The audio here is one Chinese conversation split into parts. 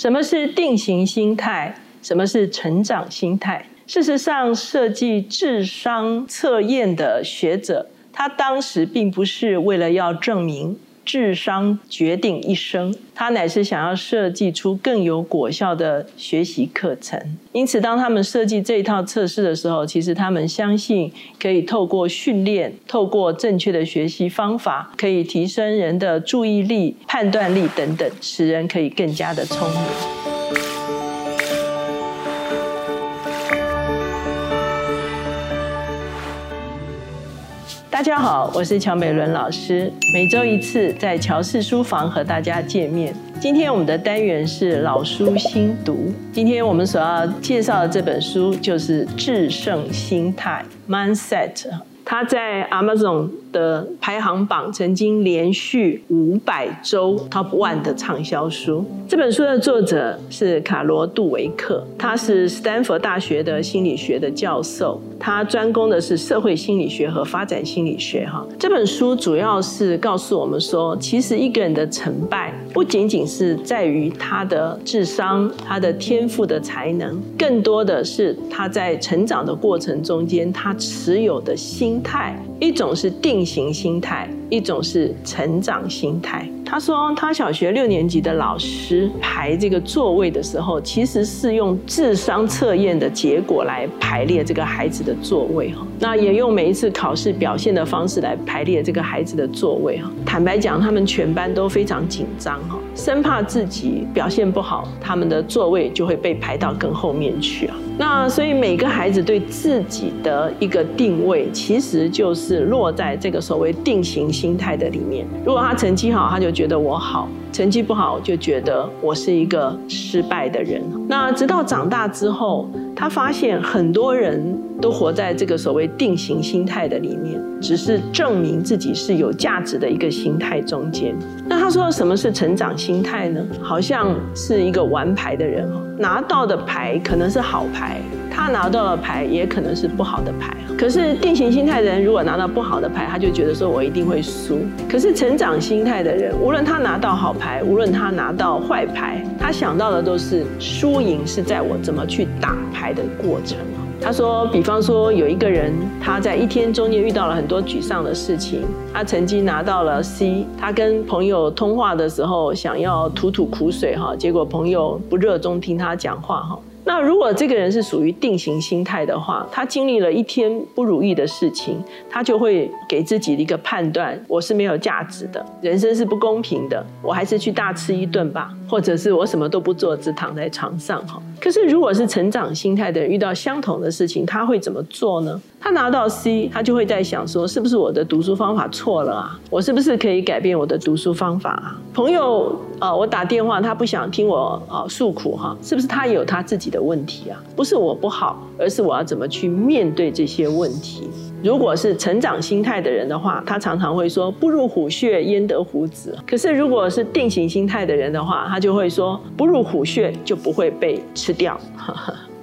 什么是定型心态？什么是成长心态？事实上，设计智商测验的学者，他当时并不是为了要证明。智商决定一生，他乃是想要设计出更有果效的学习课程。因此，当他们设计这一套测试的时候，其实他们相信可以透过训练，透过正确的学习方法，可以提升人的注意力、判断力等等，使人可以更加的聪明。大家好，我是乔美伦老师，每周一次在乔氏书房和大家见面。今天我们的单元是老书新读，今天我们所要介绍的这本书就是《制胜心态》（Mindset），它在 Amazon。的排行榜曾经连续五百周 Top One 的畅销书。这本书的作者是卡罗杜维克，他是斯坦福大学的心理学的教授，他专攻的是社会心理学和发展心理学。哈，这本书主要是告诉我们说，其实一个人的成败不仅仅是在于他的智商、他的天赋的才能，更多的是他在成长的过程中间他持有的心态。一种是定型心态，一种是成长心态。他说，他小学六年级的老师排这个座位的时候，其实是用智商测验的结果来排列这个孩子的座位哈。那也用每一次考试表现的方式来排列这个孩子的座位哈。坦白讲，他们全班都非常紧张哈，生怕自己表现不好，他们的座位就会被排到更后面去啊。那所以每个孩子对自己的一个定位，其实就是是落在这个所谓定型心态的里面。如果他成绩好，他就觉得我好；成绩不好，就觉得我是一个失败的人。那直到长大之后，他发现很多人都活在这个所谓定型心态的里面，只是证明自己是有价值的一个心态中间。那他说什么是成长心态呢？好像是一个玩牌的人。拿到的牌可能是好牌，他拿到的牌也可能是不好的牌。可是定型心态的人如果拿到不好的牌，他就觉得说我一定会输。可是成长心态的人，无论他拿到好牌，无论他拿到坏牌，他想到的都是输赢是在我怎么去打牌的过程。他说，比方说有一个人，他在一天中间遇到了很多沮丧的事情。他曾经拿到了 C，他跟朋友通话的时候想要吐吐苦水哈，结果朋友不热衷听他讲话哈。那如果这个人是属于定型心态的话，他经历了一天不如意的事情，他就会给自己一个判断：我是没有价值的，人生是不公平的，我还是去大吃一顿吧，或者是我什么都不做，只躺在床上哈。可是如果是成长心态的人，遇到相同的事情，他会怎么做呢？他拿到 C，他就会在想说，是不是我的读书方法错了啊？我是不是可以改变我的读书方法啊？朋友，呃，我打电话，他不想听我呃诉苦哈，是不是他有他自己的问题啊？不是我不好，而是我要怎么去面对这些问题？如果是成长心态的人的话，他常常会说不入虎穴焉得虎子。可是如果是定型心态的人的话，他就会说不入虎穴就不会被吃掉。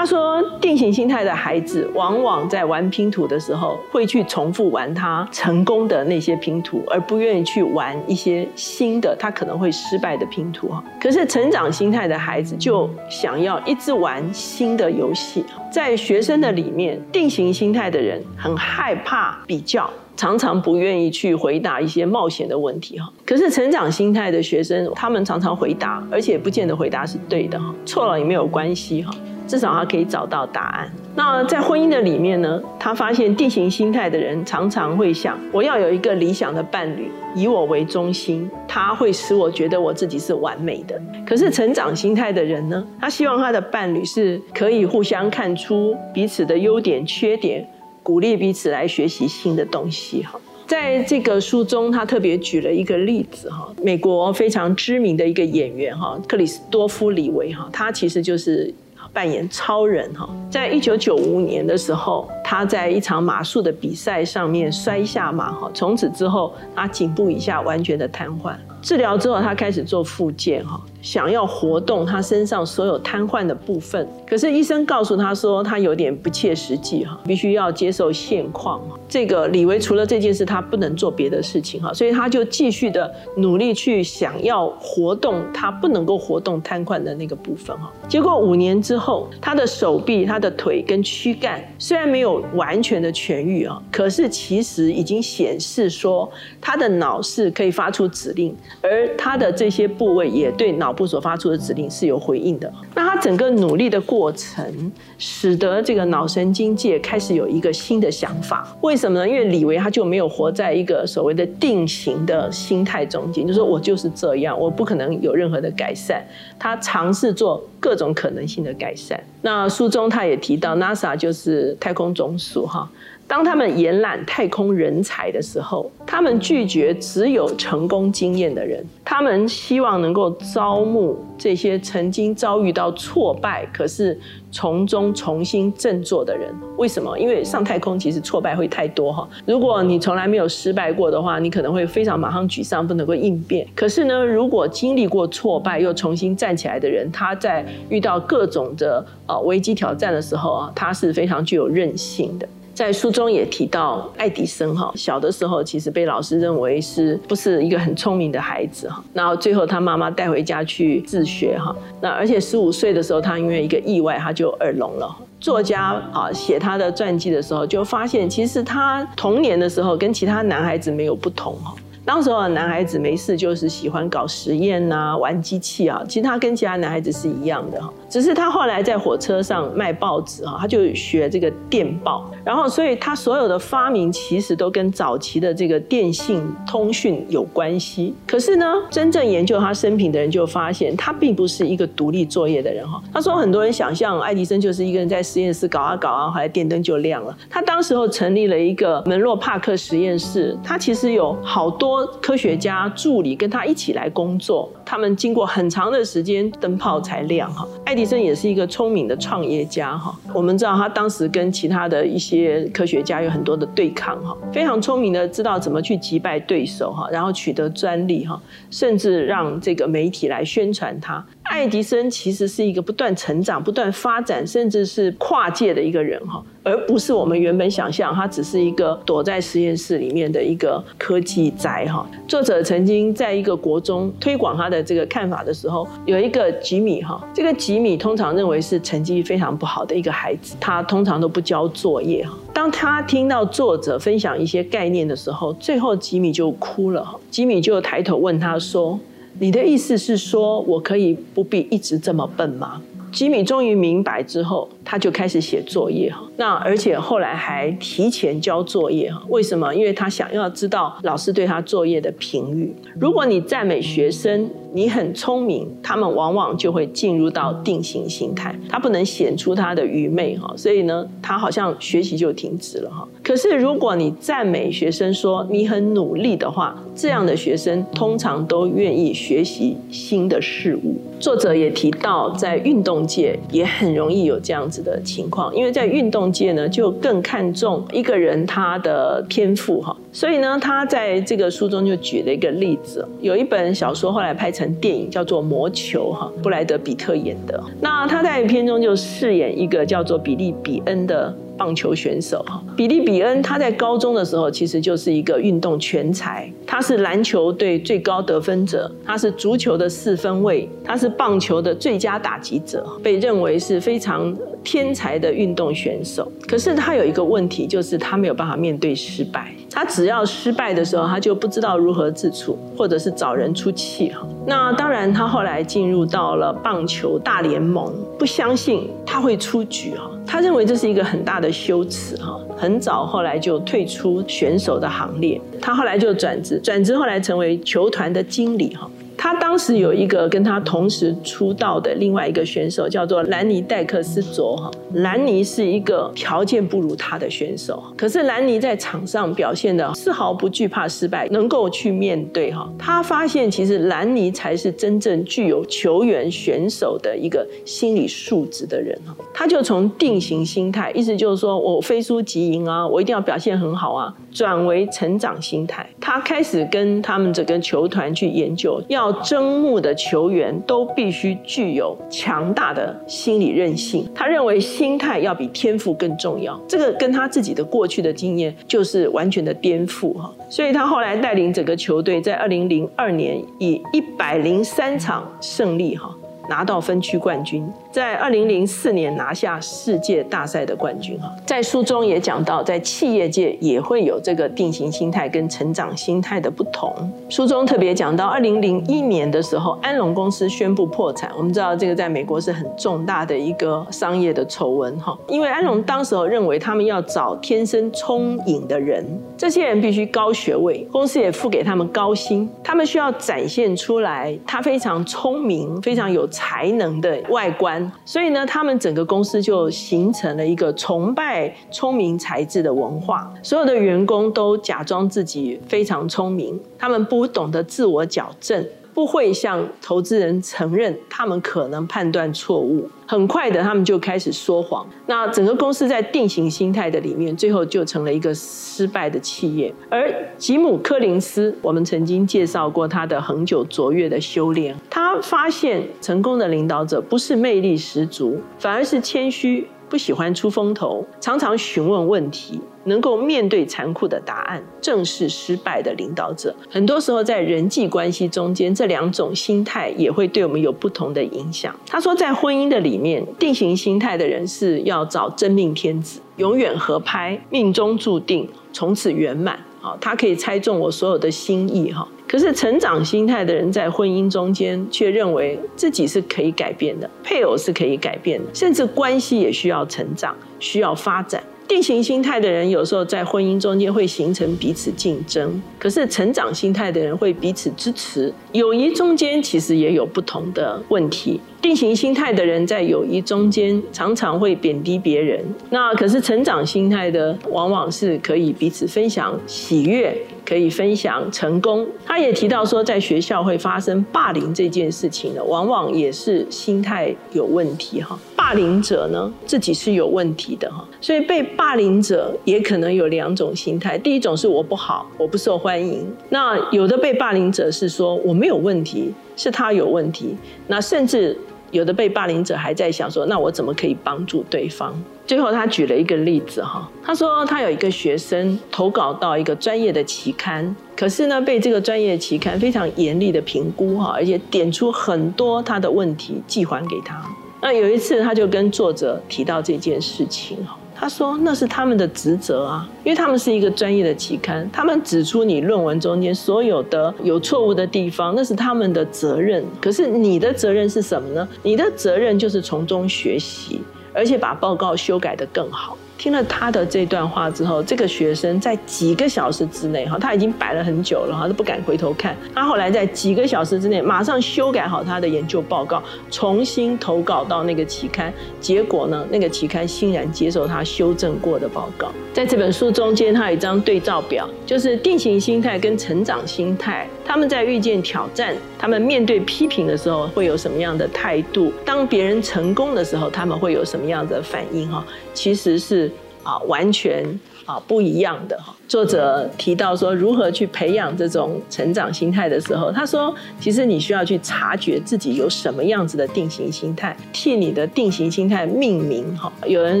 他说，定型心态的孩子往往在玩拼图的时候，会去重复玩他成功的那些拼图，而不愿意去玩一些新的他可能会失败的拼图哈。可是成长心态的孩子就想要一直玩新的游戏。在学生的里面，定型心态的人很害怕比较，常常不愿意去回答一些冒险的问题哈。可是成长心态的学生，他们常常回答，而且不见得回答是对的哈，错了也没有关系哈。至少他可以找到答案。那在婚姻的里面呢？他发现定型心态的人常常会想：我要有一个理想的伴侣，以我为中心，他会使我觉得我自己是完美的。可是成长心态的人呢？他希望他的伴侣是可以互相看出彼此的优点、缺点，鼓励彼此来学习新的东西。哈，在这个书中，他特别举了一个例子。哈，美国非常知名的一个演员哈，克里斯多夫李维哈，他其实就是。扮演超人哈，在一九九五年的时候，他在一场马术的比赛上面摔下马哈，从此之后他颈部以下完全的瘫痪。治疗之后，他开始做复健哈。想要活动他身上所有瘫痪的部分，可是医生告诉他说他有点不切实际哈，必须要接受现况。这个李维除了这件事，他不能做别的事情哈，所以他就继续的努力去想要活动他不能够活动瘫痪的那个部分哈。结果五年之后，他的手臂、他的腿跟躯干虽然没有完全的痊愈啊，可是其实已经显示说他的脑是可以发出指令，而他的这些部位也对脑。部所发出的指令是有回应的。那他整个努力的过程，使得这个脑神经界开始有一个新的想法。为什么呢？因为李维他就没有活在一个所谓的定型的心态中间，就说我就是这样，我不可能有任何的改善。他尝试做各种可能性的改善。那书中他也提到，NASA 就是太空总署哈。当他们延揽太空人才的时候，他们拒绝只有成功经验的人，他们希望能够招募这些曾经遭遇到挫败，可是从中重新振作的人。为什么？因为上太空其实挫败会太多哈。如果你从来没有失败过的话，你可能会非常马上沮丧，不能够应变。可是呢，如果经历过挫败又重新站起来的人，他在遇到各种的呃危机挑战的时候啊，他是非常具有韧性的。在书中也提到，爱迪生哈小的时候其实被老师认为是不是一个很聪明的孩子哈，然后最后他妈妈带回家去自学哈，那而且十五岁的时候他因为一个意外他就耳聋了。作家啊写他的传记的时候就发现，其实他童年的时候跟其他男孩子没有不同哈。当时候男孩子没事就是喜欢搞实验呐，玩机器啊，其实他跟其他男孩子是一样的哈，只是他后来在火车上卖报纸哈，他就学这个电报，然后所以他所有的发明其实都跟早期的这个电信通讯有关系。可是呢，真正研究他生平的人就发现，他并不是一个独立作业的人哈。他说很多人想象爱迪生就是一个人在实验室搞啊搞啊，后来电灯就亮了。他当时候成立了一个门洛帕克实验室，他其实有好多。科学家助理跟他一起来工作，他们经过很长的时间，灯泡才亮哈。爱迪生也是一个聪明的创业家哈。我们知道他当时跟其他的一些科学家有很多的对抗哈，非常聪明的知道怎么去击败对手哈，然后取得专利哈，甚至让这个媒体来宣传他。爱迪生其实是一个不断成长、不断发展，甚至是跨界的一个人哈，而不是我们原本想象他只是一个躲在实验室里面的一个科技宅哈。作者曾经在一个国中推广他的这个看法的时候，有一个吉米哈，这个吉米通常认为是成绩非常不好的一个孩子，他通常都不交作业。当他听到作者分享一些概念的时候，最后吉米就哭了。吉米就抬头问他说。你的意思是说，我可以不必一直这么笨吗？吉米终于明白之后，他就开始写作业哈。那而且后来还提前交作业哈。为什么？因为他想要知道老师对他作业的评语。如果你赞美学生，你很聪明，他们往往就会进入到定型心态，他不能显出他的愚昧哈。所以呢，他好像学习就停止了哈。可是如果你赞美学生说你很努力的话，这样的学生通常都愿意学习新的事物。作者也提到，在运动界也很容易有这样子的情况，因为在运动界呢，就更看重一个人他的天赋哈。所以呢，他在这个书中就举了一个例子，有一本小说后来拍成电影，叫做《魔球》哈，布莱德比特演的。那他在片中就饰演一个叫做比利比恩的。棒球选手哈，比利比恩他在高中的时候其实就是一个运动全才，他是篮球队最高得分者，他是足球的四分卫，他是棒球的最佳打击者，被认为是非常天才的运动选手。可是他有一个问题，就是他没有办法面对失败。他只要失败的时候，他就不知道如何自处，或者是找人出气哈。那当然，他后来进入到了棒球大联盟，不相信他会出局哈。他认为这是一个很大的羞耻哈，很早后来就退出选手的行列。他后来就转职，转职后来成为球团的经理哈。他当时有一个跟他同时出道的另外一个选手，叫做兰尼戴克斯卓哈。兰尼是一个条件不如他的选手，可是兰尼在场上表现的丝毫不惧怕失败，能够去面对哈。他发现其实兰尼才是真正具有球员选手的一个心理素质的人哈。他就从定型心态，意思就是说我非输即赢啊，我一定要表现很好啊，转为成长心态。他开始跟他们整个球团去研究要。征募的球员都必须具有强大的心理韧性。他认为心态要比天赋更重要。这个跟他自己的过去的经验就是完全的颠覆哈。所以他后来带领整个球队在二零零二年以一百零三场胜利哈。拿到分区冠军，在二零零四年拿下世界大赛的冠军哈，在书中也讲到，在企业界也会有这个定型心态跟成长心态的不同。书中特别讲到，二零零一年的时候，安龙公司宣布破产。我们知道这个在美国是很重大的一个商业的丑闻哈，因为安龙当时候认为他们要找天生聪颖的人，这些人必须高学位，公司也付给他们高薪，他们需要展现出来他非常聪明，非常有。才能的外观，所以呢，他们整个公司就形成了一个崇拜聪明才智的文化。所有的员工都假装自己非常聪明，他们不懂得自我矫正。不会向投资人承认他们可能判断错误，很快的他们就开始说谎。那整个公司在定型心态的里面，最后就成了一个失败的企业。而吉姆·柯林斯，我们曾经介绍过他的恒久卓越的修炼。他发现成功的领导者不是魅力十足，反而是谦虚。不喜欢出风头，常常询问问题，能够面对残酷的答案，正是失败的领导者。很多时候，在人际关系中间，这两种心态也会对我们有不同的影响。他说，在婚姻的里面，定型心态的人是要找真命天子，永远合拍，命中注定，从此圆满。好，他可以猜中我所有的心意哈。可是成长心态的人在婚姻中间却认为自己是可以改变的，配偶是可以改变的，甚至关系也需要成长，需要发展。定型心态的人有时候在婚姻中间会形成彼此竞争，可是成长心态的人会彼此支持。友谊中间其实也有不同的问题。定型心态的人在友谊中间常常会贬低别人，那可是成长心态的往往是可以彼此分享喜悦，可以分享成功。他也提到说，在学校会发生霸凌这件事情呢，往往也是心态有问题哈。霸凌者呢自己是有问题的哈，所以被霸凌者也可能有两种心态。第一种是我不好，我不受欢迎。那有的被霸凌者是说我没有问题，是他有问题。那甚至。有的被霸凌者还在想说，那我怎么可以帮助对方？最后他举了一个例子哈，他说他有一个学生投稿到一个专业的期刊，可是呢被这个专业期刊非常严厉的评估哈，而且点出很多他的问题寄还给他。那有一次他就跟作者提到这件事情哈。他说：“那是他们的职责啊，因为他们是一个专业的期刊，他们指出你论文中间所有的有错误的地方，那是他们的责任。可是你的责任是什么呢？你的责任就是从中学习，而且把报告修改的更好。”听了他的这段话之后，这个学生在几个小时之内，哈，他已经摆了很久了，哈，都不敢回头看。他后来在几个小时之内，马上修改好他的研究报告，重新投稿到那个期刊。结果呢，那个期刊欣然接受他修正过的报告。在这本书中间，他有一张对照表，就是定型心态跟成长心态，他们在遇见挑战、他们面对批评的时候，会有什么样的态度？当别人成功的时候，他们会有什么样的反应？哈，其实是。啊，完全啊不一样的哈。作者提到说，如何去培养这种成长心态的时候，他说，其实你需要去察觉自己有什么样子的定型心态，替你的定型心态命名哈。有人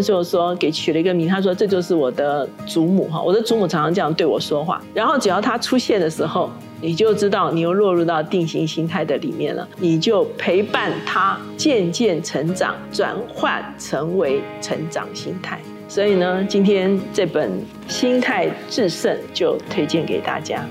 就说给取了一个名，他说这就是我的祖母哈，我的祖母常常这样对我说话。然后只要他出现的时候，你就知道你又落入到定型心态的里面了，你就陪伴他渐渐成长，转换成为成长心态。所以呢，今天这本《心态制胜》就推荐给大家。